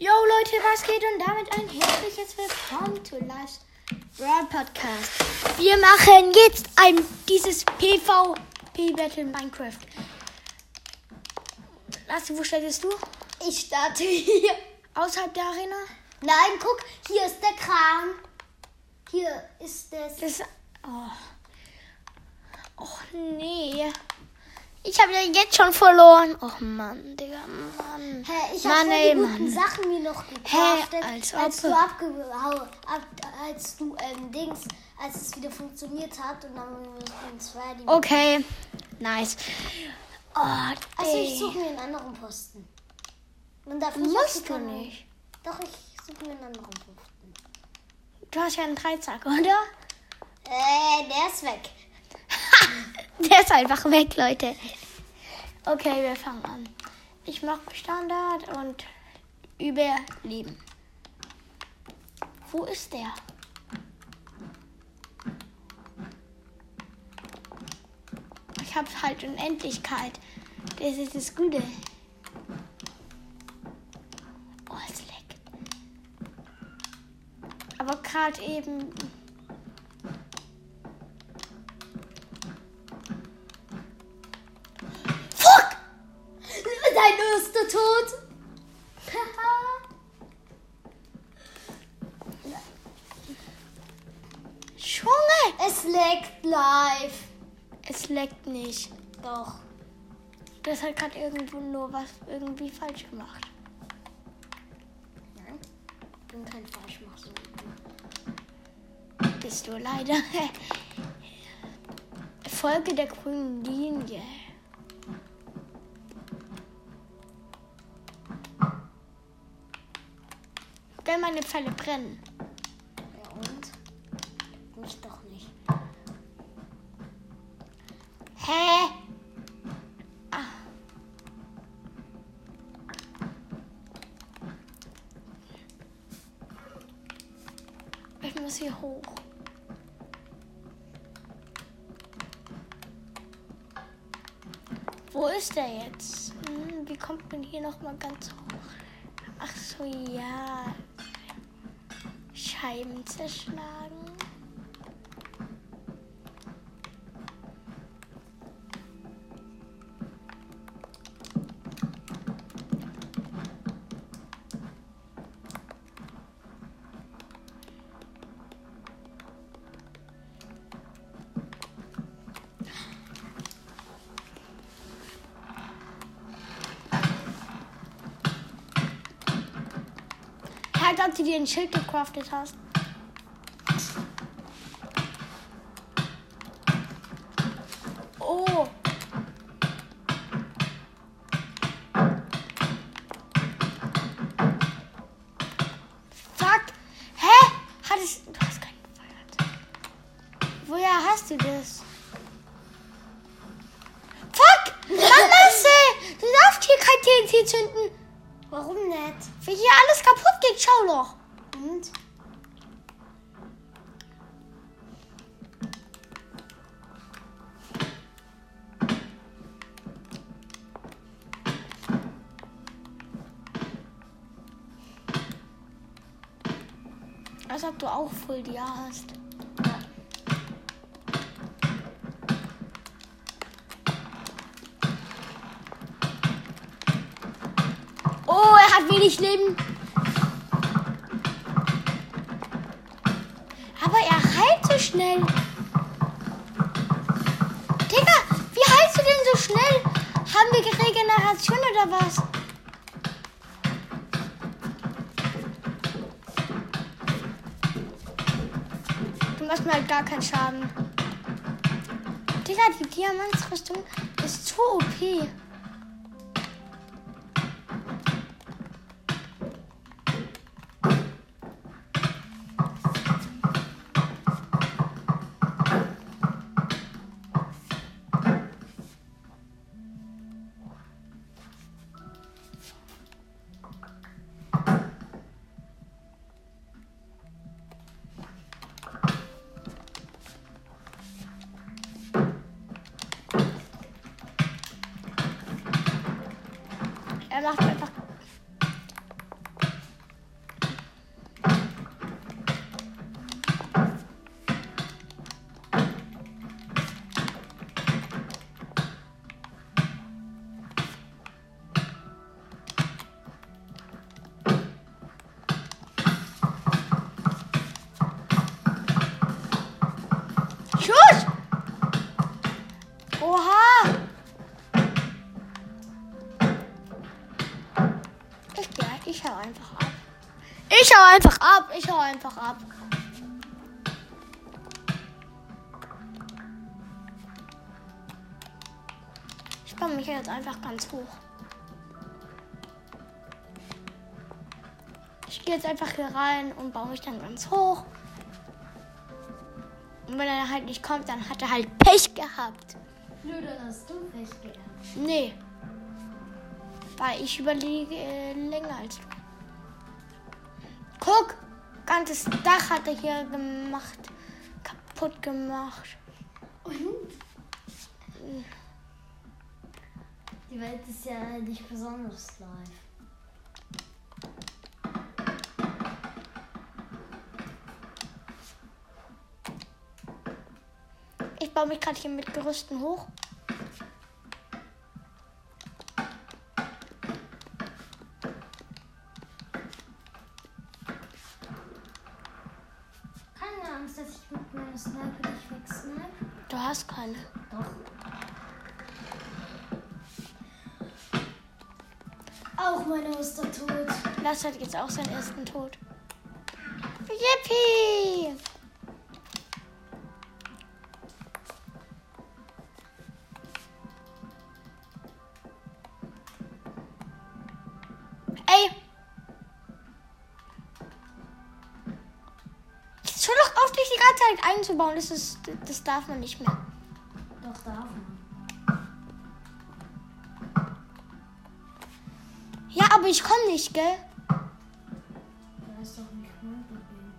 Yo Leute, was geht und damit ein herzliches Willkommen zu Live World Podcast. Wir machen jetzt ein dieses PvP Battle Minecraft. Lassi, wo startest du? Ich starte hier. Außerhalb der Arena? Nein, guck, hier ist der Kran. Hier ist das. Das oh. Och nee. Ich habe ja jetzt schon verloren. Och Mann, Digga, Mann. Hä, ich habe die guten Mann. Sachen mir noch gecraftet, als als, ob- du abgehauen, ab, als du ähm, Dings, als es wieder funktioniert hat und dann uns war die. Okay, nice. Oh, Also ich suche mir einen anderen Posten. Man darf nicht Musst du nicht. Doch, ich suche mir einen anderen Posten. Du hast ja einen Dreizack, oder? Äh, der ist weg. Der ist einfach weg, Leute. Okay, wir fangen an. Ich mache Standard und Überleben. Wo ist der? Ich habe halt Unendlichkeit. Das ist das Gute. Oh, es leckt. Aber gerade eben es leckt live. Es leckt nicht. Doch. Das hat gerade irgendwo nur was irgendwie falsch gemacht. Nein, ich bin kein Falschmacher. Bist du leider. Folge der grünen Linie. Wenn meine Pfeile brennen. Ja und? Mich doch nicht. Hä? Ah. Ich muss hier hoch. Wo ist der jetzt? Hm, wie kommt man hier noch mal ganz hoch? Ach so, ja. Scheiben zerschlagen. Halt, ob du dir ein Schild gecraftet hast. Oh. Nicht? Wie hier alles kaputt geht, schau doch. Und? Als ob du auch Full Dia hast. Hat wenig Leben. Aber er heilt so schnell. Digga, wie heilst du denn so schnell? Haben wir Regeneration oder was? Du machst mir halt gar keinen Schaden. Digga, die Diamantsrüstung ist zu OP. Ich hau einfach ab. Ich hau einfach ab. Ich hau einfach ab. Ich baue mich jetzt einfach ganz hoch. Ich gehe jetzt einfach hier rein und baue mich dann ganz hoch. Und wenn er halt nicht kommt, dann hat er halt Pech gehabt. Nö, dann hast du Pech gehabt. Nee. Weil ich überlege äh, länger als du. Guck, ganzes Dach hat er hier gemacht. Kaputt gemacht. Und? Die Welt ist ja nicht besonders live. Ich baue mich gerade hier mit Gerüsten hoch. Sniper dich wegsnipe. Du hast keine. Doch. Auch meine Muster tot. Lars hat jetzt auch seinen ersten Tod. Yippie! Ey! Zeit einzubauen. Das, ist, das darf man nicht mehr. Doch, darf man. Ja, aber ich komme nicht, gell? Da ist doch nicht mein Problem.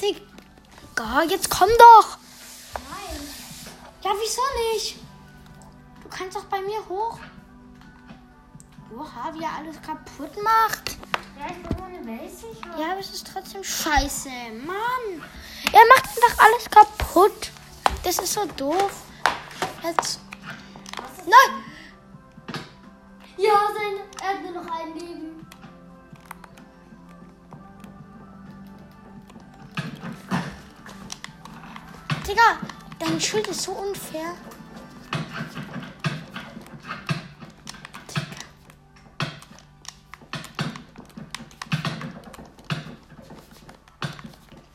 Digga, jetzt komm doch! Ja, wieso nicht? Du kannst doch bei mir hoch. Oha, wie er alles kaputt macht. Ja, ich bin ohne Base. Ich Ja, aber es ist trotzdem scheiße. Mann. Er macht einfach alles kaputt. Das ist so doof. Jetzt. Nein! Ja, sein, er hat nur noch ein Leben. Digga, dein Schild ist so unfair.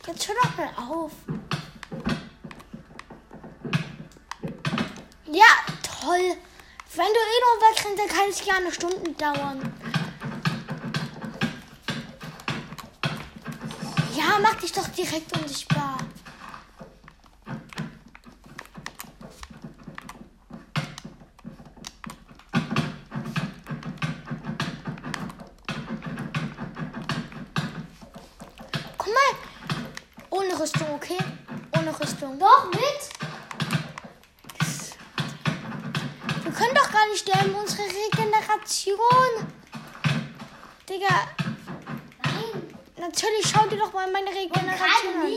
Jetzt hör doch mal auf. Ja, toll. Wenn du eh nur wegrennst, dann kann es gerne Stunden dauern. Ja, mach dich doch direkt unsichtbar. Rüstung. Doch, mit. Wir können doch gar nicht sterben. Unsere Regeneration. Digga, Nein. natürlich schau dir doch mal meine Regeneration an.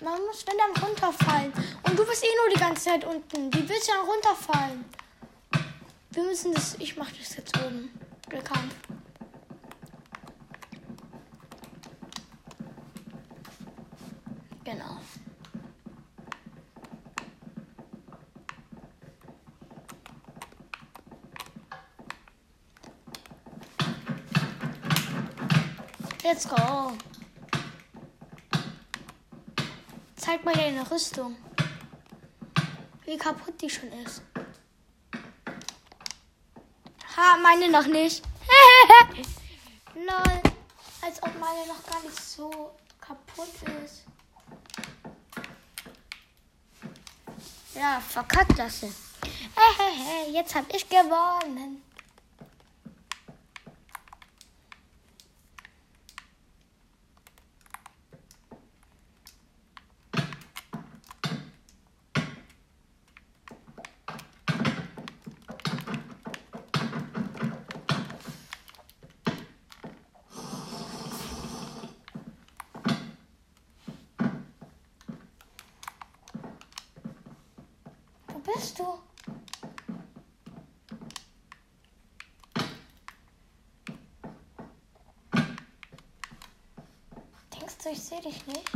Man muss, wenn dann runterfallen. Und du bist eh nur die ganze Zeit unten. Wie willst du dann runterfallen? Wir müssen das. Ich mach das jetzt oben. Der Kampf. Genau. Let's go. Zeig mal deine Rüstung. Wie kaputt die schon ist. Ha, meine noch nicht. Lol. Als ob meine noch gar nicht so kaputt ist. Ja, verkackt das. Hehehe, jetzt hab ich gewonnen. Wo bist du? bist du? Ich sehe dich nicht.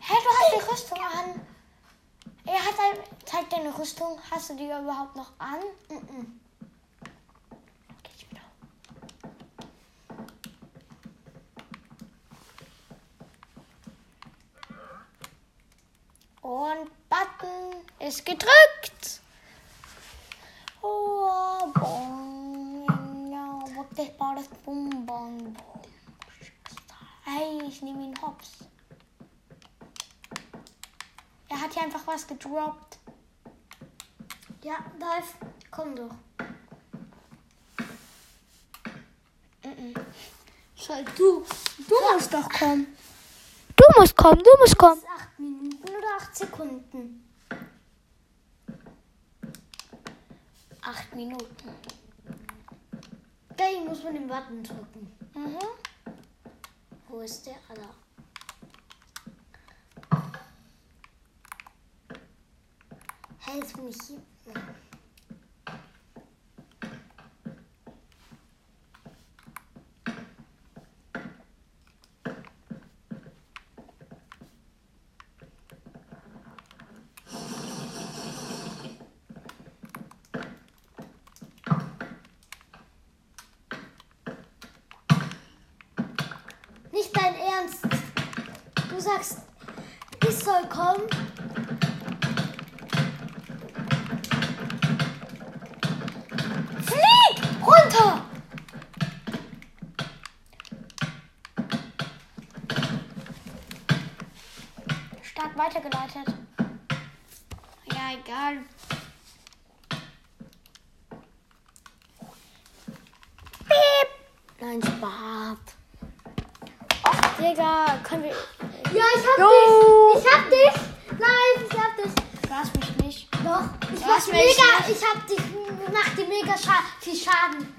Hä, du hast die Rüstung an. Er hat zeig deine Rüstung. Hast du die überhaupt noch an? Mhm. Geh ich wieder. Und Button ist gedrückt. Oh, bong, ja, wirklich war das bum. Hey, ich nehme ihn hops. Er hat hier einfach was gedroppt. Ja, Live, komm doch. Soll du? Du musst doch kommen. Du musst kommen, du musst kommen. Acht Minuten oder acht Sekunden? Acht Minuten. Gleich muss man den Button drücken. Mhm. Wo ist der? Ah, da. Hey, jetzt bin ich hier. Nicht dein Ernst. Du sagst, ich soll kommen. Flieg! Runter! Stark weitergeleitet. Ja, egal. Piep! Nein, Spaß. Digga, können wir. Ja, ich hab Jo. dich. Ich hab dich. Nein, ich hab dich. Du hast mich nicht. Doch, ich Du mach mega. nicht. Ich hab dich. Mach dir mega scha viel Schaden.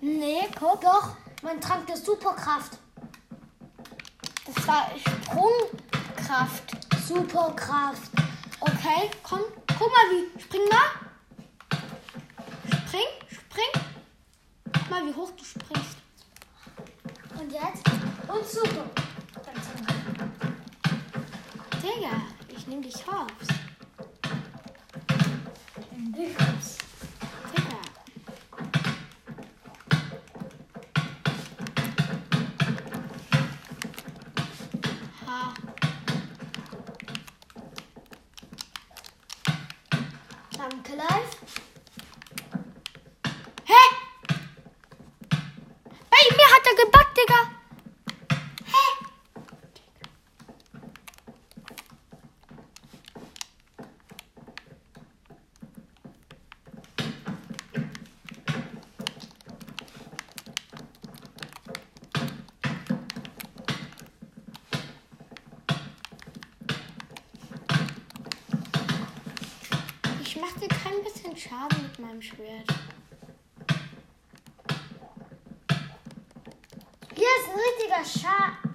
Nee, guck. Doch, mein Trank der Superkraft. Das war Sprungkraft. Superkraft. Okay, komm. Guck mal, wie. Spring mal. Spring, spring. Guck mal, wie hoch du springst. Und jetzt? Und super. Digga, ich nehme dich hops. Digga. Bisschen Schaden mit meinem Schwert. Hier ist ein richtiger Scha.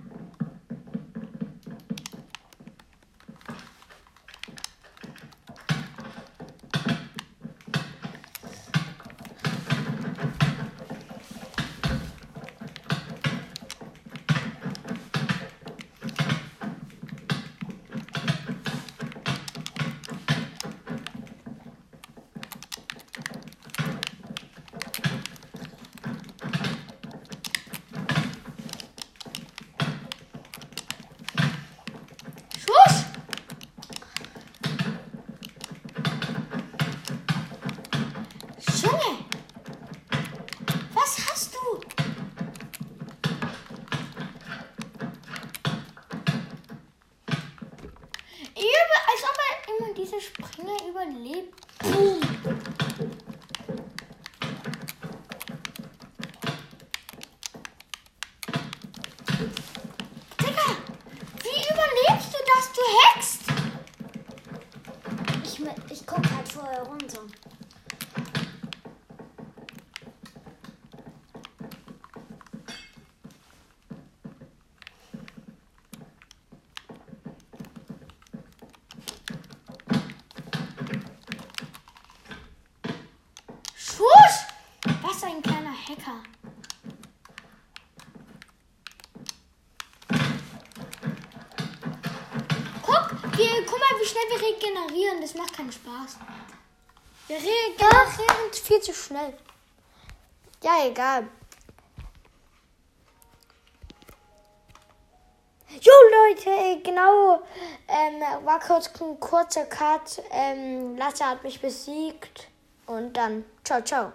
Schnell wir regenerieren. Das macht keinen Spaß. Wir regenerieren viel zu schnell. Ja, egal. Jo Leute, genau. Ähm, war kurz ein kurzer Cut. Ähm, Lasse hat mich besiegt. Und dann, ciao, ciao.